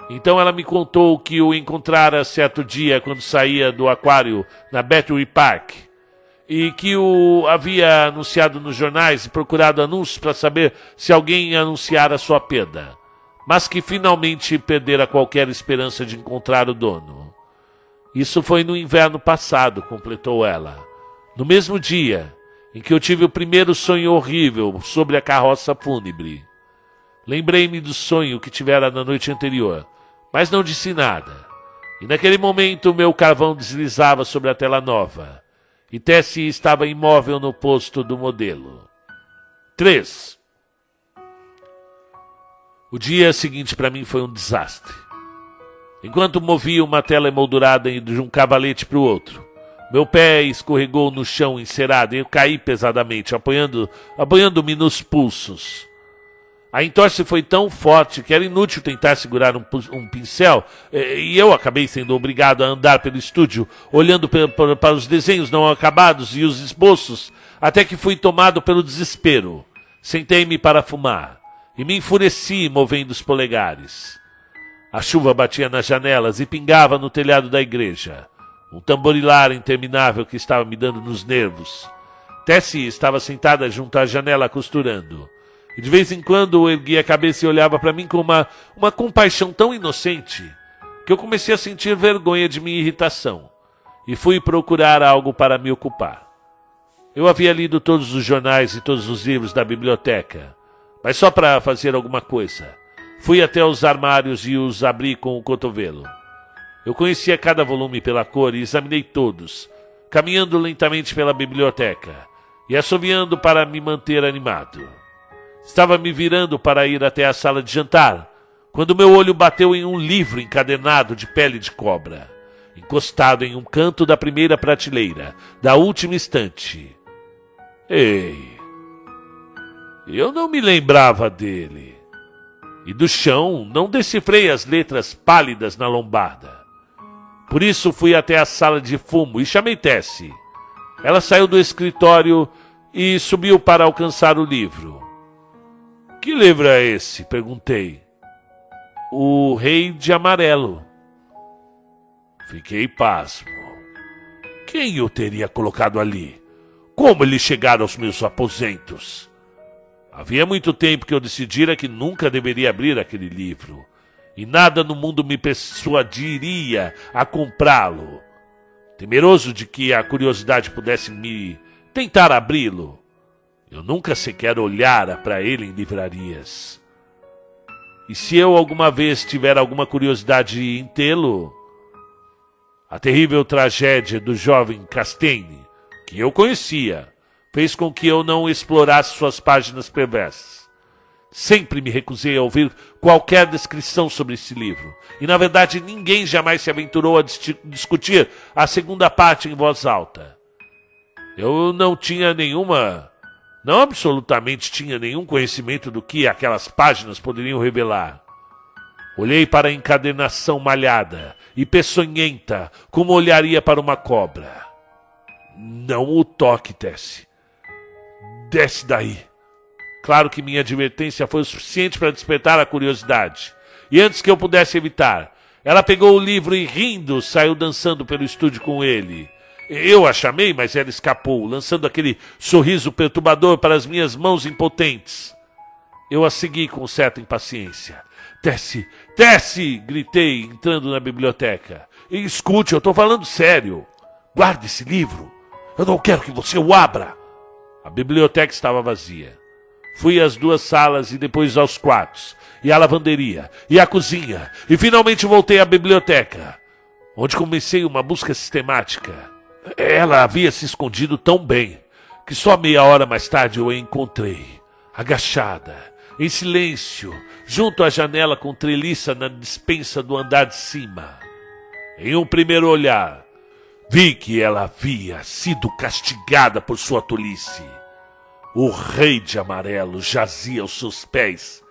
Então ela me contou que o encontrara certo dia quando saía do aquário na Battery Park e que o havia anunciado nos jornais e procurado anúncios para saber se alguém ia anunciar a sua perda, mas que finalmente perdera qualquer esperança de encontrar o dono. Isso foi no inverno passado, completou ela. No mesmo dia em que eu tive o primeiro sonho horrível sobre a carroça fúnebre. Lembrei-me do sonho que tivera na noite anterior, mas não disse nada. E naquele momento meu carvão deslizava sobre a tela nova, e Tessie estava imóvel no posto do modelo. 3. O dia seguinte para mim foi um desastre. Enquanto movia uma tela emoldurada de um cavalete para o outro, meu pé escorregou no chão encerado e eu caí pesadamente, apoiando, apoiando-me nos pulsos. A entorse foi tão forte que era inútil tentar segurar um, um, pincel, e eu acabei sendo obrigado a andar pelo estúdio, olhando para os desenhos não acabados e os esboços, até que fui tomado pelo desespero. Sentei-me para fumar e me enfureci movendo os polegares. A chuva batia nas janelas e pingava no telhado da igreja um tamborilar interminável que estava me dando nos nervos. Tessie estava sentada junto à janela costurando. E de vez em quando erguia a cabeça e olhava para mim com uma, uma compaixão tão inocente que eu comecei a sentir vergonha de minha irritação e fui procurar algo para me ocupar. Eu havia lido todos os jornais e todos os livros da biblioteca, mas só para fazer alguma coisa. Fui até os armários e os abri com o cotovelo. Eu conhecia cada volume pela cor e examinei todos, caminhando lentamente pela biblioteca e assoviando para me manter animado. Estava me virando para ir até a sala de jantar, quando meu olho bateu em um livro encadernado de pele de cobra, encostado em um canto da primeira prateleira, da última estante. Ei! Eu não me lembrava dele. E do chão não decifrei as letras pálidas na lombarda. Por isso fui até a sala de fumo e chamei Tessie. Ela saiu do escritório e subiu para alcançar o livro. Que livro é esse? perguntei. O Rei de Amarelo. Fiquei pasmo. Quem o teria colocado ali? Como ele chegara aos meus aposentos? Havia muito tempo que eu decidira que nunca deveria abrir aquele livro, e nada no mundo me persuadiria a comprá-lo. Temeroso de que a curiosidade pudesse me tentar abri-lo, eu nunca sequer olhara para ele em livrarias. E se eu alguma vez tiver alguma curiosidade em tê-lo, a terrível tragédia do jovem Castaigne, que eu conhecia, fez com que eu não explorasse suas páginas perversas. Sempre me recusei a ouvir qualquer descrição sobre esse livro. E, na verdade, ninguém jamais se aventurou a discutir a segunda parte em voz alta. Eu não tinha nenhuma não absolutamente tinha nenhum conhecimento do que aquelas páginas poderiam revelar. Olhei para a encadernação malhada e peçonhenta, como olharia para uma cobra. Não o toque, Tess. Desce daí. Claro que minha advertência foi o suficiente para despertar a curiosidade. E antes que eu pudesse evitar, ela pegou o livro e, rindo, saiu dançando pelo estúdio com ele. Eu a chamei, mas ela escapou, lançando aquele sorriso perturbador para as minhas mãos impotentes. Eu a segui com certa impaciência. Desce, desce! gritei, entrando na biblioteca. E escute, eu estou falando sério. Guarde esse livro. Eu não quero que você o abra. A biblioteca estava vazia. Fui às duas salas e depois aos quartos, e à lavanderia, e à cozinha, e finalmente voltei à biblioteca, onde comecei uma busca sistemática. Ela havia se escondido tão bem que só meia hora mais tarde eu a encontrei, agachada, em silêncio, junto à janela com treliça na dispensa do andar de cima. Em um primeiro olhar, vi que ela havia sido castigada por sua tolice. O rei de amarelo jazia aos seus pés,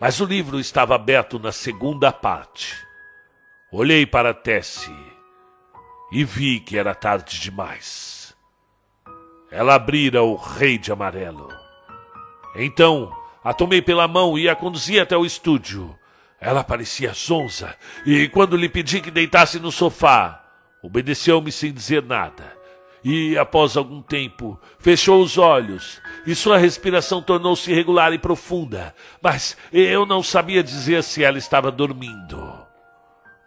mas o livro estava aberto na segunda parte. Olhei para Tessie e vi que era tarde demais. Ela abrira o rei de amarelo. Então a tomei pela mão e a conduzi até o estúdio. Ela parecia sonsa e, quando lhe pedi que deitasse no sofá, obedeceu-me sem dizer nada. E, após algum tempo, fechou os olhos e sua respiração tornou-se irregular e profunda, mas eu não sabia dizer se ela estava dormindo.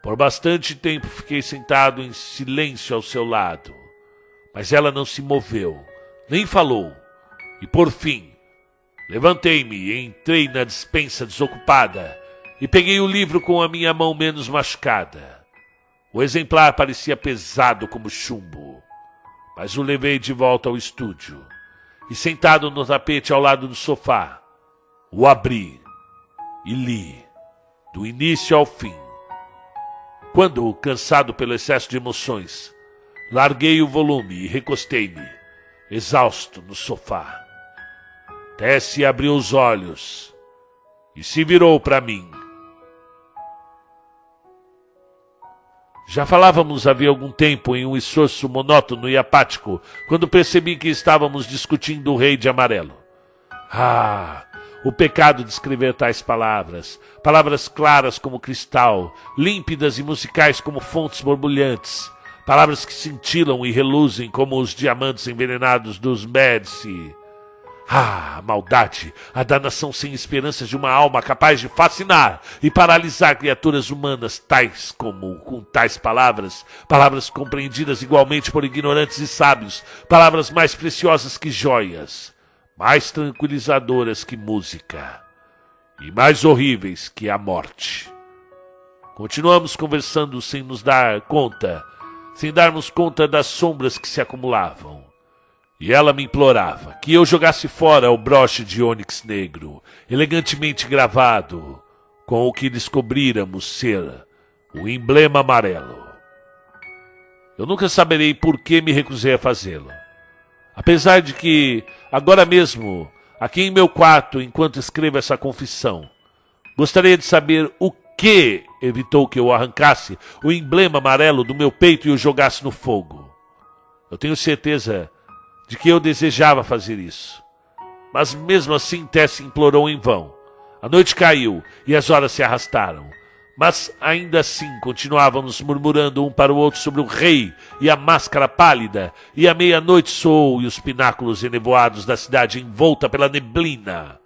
Por bastante tempo fiquei sentado em silêncio ao seu lado, mas ela não se moveu, nem falou. E por fim, levantei-me e entrei na despensa desocupada e peguei o livro com a minha mão menos machucada. O exemplar parecia pesado como chumbo, mas o levei de volta ao estúdio e, sentado no tapete ao lado do sofá, o abri e li, do início ao fim quando, cansado pelo excesso de emoções, larguei o volume e recostei-me, exausto, no sofá. Tessie abriu os olhos e se virou para mim. Já falávamos havia algum tempo em um esforço monótono e apático, quando percebi que estávamos discutindo o rei de amarelo. Ah, o pecado de escrever tais palavras, palavras claras como cristal, límpidas e musicais como fontes borbulhantes, palavras que cintilam e reluzem como os diamantes envenenados dos Médici. Ah, maldade, a danação sem esperança de uma alma capaz de fascinar e paralisar criaturas humanas, tais como, com tais palavras, palavras compreendidas igualmente por ignorantes e sábios, palavras mais preciosas que joias, mais tranquilizadoras que música e mais horríveis que a morte. Continuamos conversando sem nos dar conta, sem darmos conta das sombras que se acumulavam. E ela me implorava que eu jogasse fora o broche de ônix negro, elegantemente gravado, com o que descobríramos ser o emblema amarelo. Eu nunca saberei por que me recusei a fazê-lo. Apesar de que, agora mesmo, aqui em meu quarto, enquanto escrevo essa confissão, gostaria de saber o que evitou que eu arrancasse o emblema amarelo do meu peito e o jogasse no fogo. Eu tenho certeza de que eu desejava fazer isso. Mas mesmo assim Tess implorou em vão. A noite caiu e as horas se arrastaram. Mas ainda assim continuávamos murmurando um para o outro sobre o rei e a máscara pálida, e a meia-noite soou e os pináculos enevoados da cidade envolta pela neblina.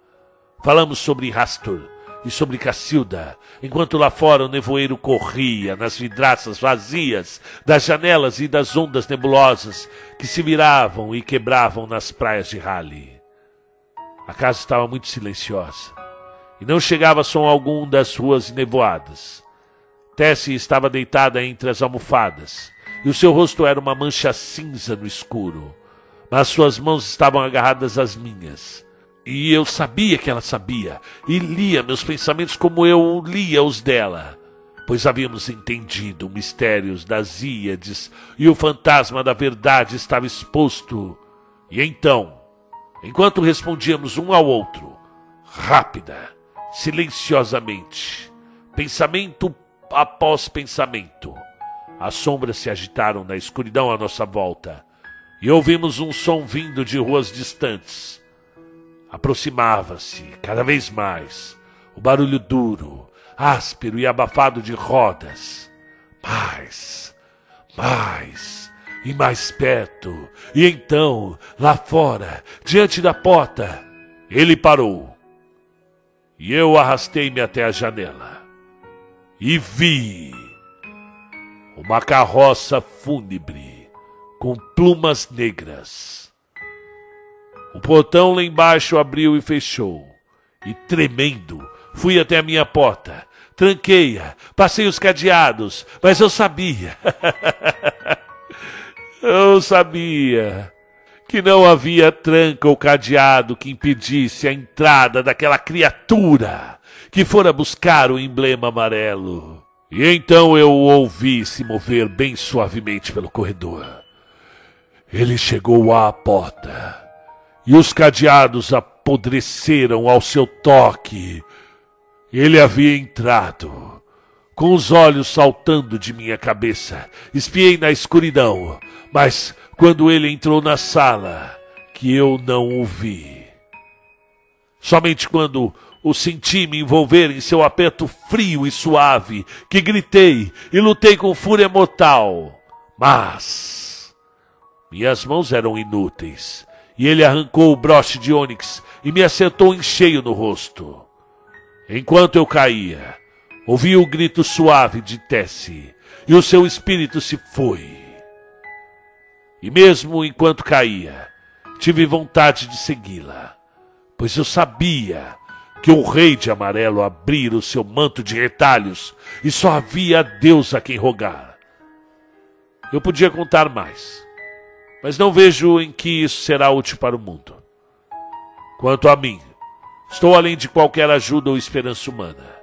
Falamos sobre Rastur, e sobre Cacilda, enquanto lá fora o nevoeiro corria nas vidraças vazias das janelas e das ondas nebulosas que se viravam e quebravam nas praias de Raleigh. A casa estava muito silenciosa e não chegava som algum das ruas nevoadas. Tessie estava deitada entre as almofadas e o seu rosto era uma mancha cinza no escuro, mas suas mãos estavam agarradas às minhas e eu sabia que ela sabia, e lia meus pensamentos como eu lia os dela, pois havíamos entendido mistérios das Íades e o fantasma da verdade estava exposto. E então, enquanto respondíamos um ao outro, rápida, silenciosamente, pensamento após pensamento, as sombras se agitaram na escuridão à nossa volta e ouvimos um som vindo de ruas distantes Aproximava-se cada vez mais o barulho duro, áspero e abafado de rodas. Mais, mais e mais perto. E então, lá fora, diante da porta, ele parou. E eu arrastei-me até a janela. E vi uma carroça fúnebre com plumas negras o portão lá embaixo abriu e fechou. E tremendo, fui até a minha porta. Tranquei-a, passei os cadeados, mas eu sabia. eu sabia que não havia tranca ou cadeado que impedisse a entrada daquela criatura que fora buscar o emblema amarelo. E então eu o ouvi se mover bem suavemente pelo corredor. Ele chegou à porta e os cadeados apodreceram ao seu toque. Ele havia entrado, com os olhos saltando de minha cabeça. Espiei na escuridão, mas quando ele entrou na sala, que eu não o vi. Somente quando o senti me envolver em seu aperto frio e suave, que gritei e lutei com fúria mortal. Mas minhas mãos eram inúteis e ele arrancou o broche de ônix e me acertou em cheio no rosto. Enquanto eu caía, ouvi o grito suave de Tessie, e o seu espírito se foi. E mesmo enquanto caía, tive vontade de segui-la, pois eu sabia que o rei de amarelo abrira o seu manto de retalhos e só havia Deus a quem rogar. Eu podia contar mais mas não vejo em que isso será útil para o mundo. Quanto a mim, estou além de qualquer ajuda ou esperança humana.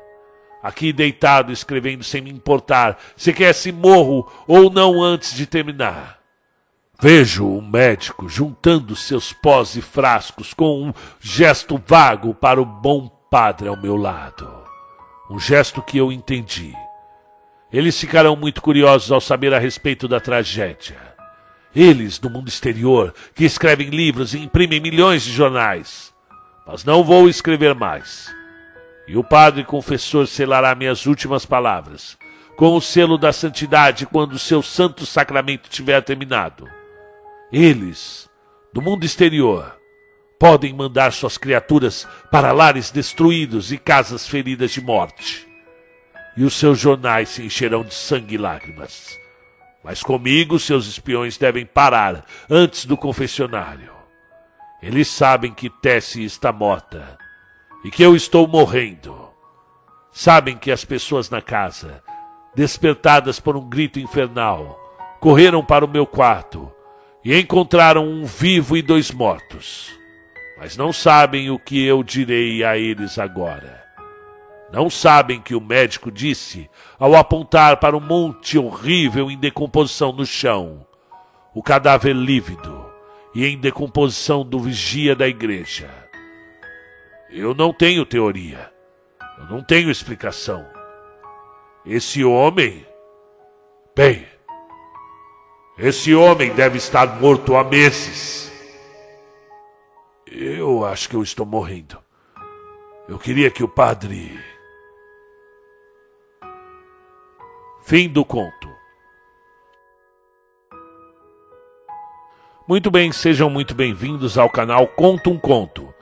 Aqui deitado escrevendo sem me importar se quer se morro ou não antes de terminar. Vejo um médico juntando seus pós e frascos com um gesto vago para o bom padre ao meu lado. Um gesto que eu entendi. Eles ficarão muito curiosos ao saber a respeito da tragédia. Eles, do mundo exterior, que escrevem livros e imprimem milhões de jornais. Mas não vou escrever mais. E o padre confessor selará minhas últimas palavras, com o selo da santidade quando o seu santo sacramento tiver terminado. Eles, do mundo exterior, podem mandar suas criaturas para lares destruídos e casas feridas de morte. E os seus jornais se encherão de sangue e lágrimas. Mas comigo seus espiões devem parar antes do confessionário. Eles sabem que Tessie está morta e que eu estou morrendo. Sabem que as pessoas na casa, despertadas por um grito infernal, correram para o meu quarto e encontraram um vivo e dois mortos. Mas não sabem o que eu direi a eles agora. Não sabem que o médico disse ao apontar para um monte horrível em decomposição no chão, o cadáver lívido e em decomposição do vigia da igreja. Eu não tenho teoria. Eu não tenho explicação. Esse homem. Bem, esse homem deve estar morto há meses. Eu acho que eu estou morrendo. Eu queria que o padre. Fim do conto. Muito bem, sejam muito bem-vindos ao canal Conto um Conto.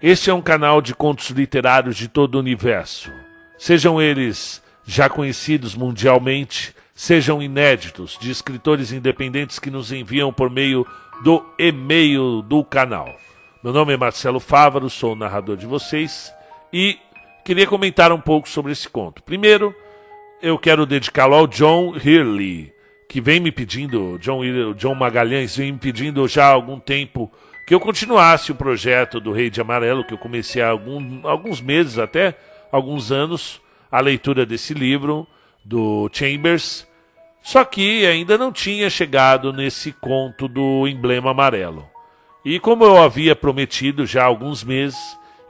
Este é um canal de contos literários de todo o universo. Sejam eles já conhecidos mundialmente, sejam inéditos, de escritores independentes que nos enviam por meio do e-mail do canal. Meu nome é Marcelo Fávaro, sou o narrador de vocês e queria comentar um pouco sobre esse conto. Primeiro, eu quero dedicá-lo ao John Hurley, que vem me pedindo, John, John Magalhães vem me pedindo já há algum tempo que eu continuasse o projeto do Rei de Amarelo, que eu comecei há algum, alguns meses até, alguns anos, a leitura desse livro do Chambers, só que ainda não tinha chegado nesse conto do emblema amarelo. E como eu havia prometido já há alguns meses,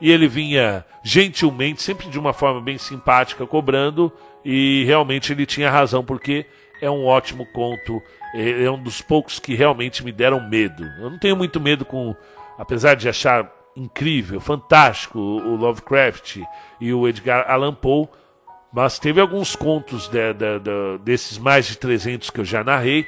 e ele vinha gentilmente, sempre de uma forma bem simpática, cobrando, e realmente ele tinha razão, porque é um ótimo conto é, é um dos poucos que realmente me deram medo. Eu não tenho muito medo com, apesar de achar incrível, fantástico o Lovecraft e o Edgar Allan Poe, mas teve alguns contos de, de, de, desses mais de 300 que eu já narrei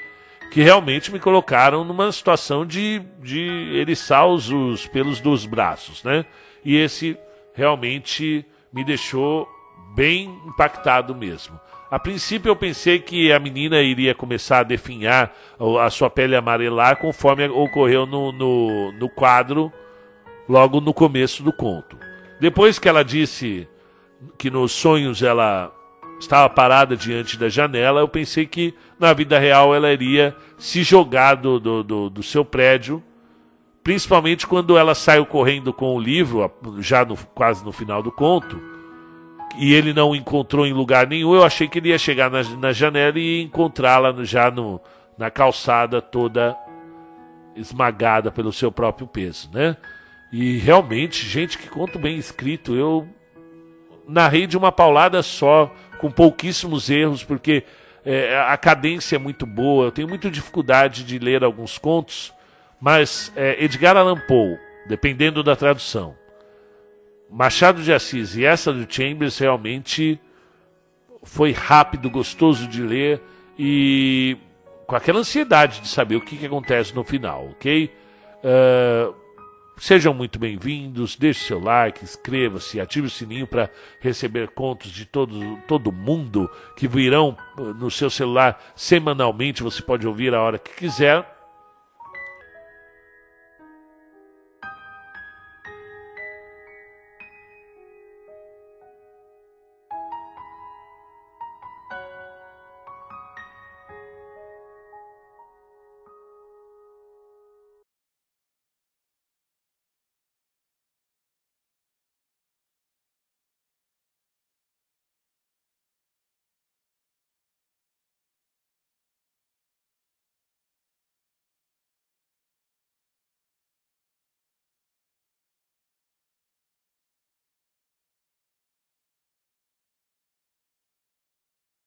que realmente me colocaram numa situação de, de eriçar os, os pelos dos braços, né? E esse realmente me deixou bem impactado mesmo. A princípio eu pensei que a menina iria começar a definhar a sua pele amarelar conforme ocorreu no, no, no quadro logo no começo do conto. Depois que ela disse que nos sonhos ela estava parada diante da janela, eu pensei que na vida real ela iria se jogar do, do, do, do seu prédio, principalmente quando ela saiu correndo com o livro, já no, quase no final do conto e ele não encontrou em lugar nenhum, eu achei que ele ia chegar na, na janela e encontrá-la já no, na calçada toda esmagada pelo seu próprio peso, né? E realmente, gente, que conto bem escrito. Eu narrei de uma paulada só, com pouquíssimos erros, porque é, a cadência é muito boa. Eu tenho muita dificuldade de ler alguns contos, mas é, Edgar Allan Poe, dependendo da tradução, Machado de Assis e essa do Chambers realmente foi rápido, gostoso de ler e com aquela ansiedade de saber o que, que acontece no final, ok? Uh, sejam muito bem-vindos, deixe seu like, inscreva-se, ative o sininho para receber contos de todo, todo mundo que virão no seu celular semanalmente, você pode ouvir a hora que quiser.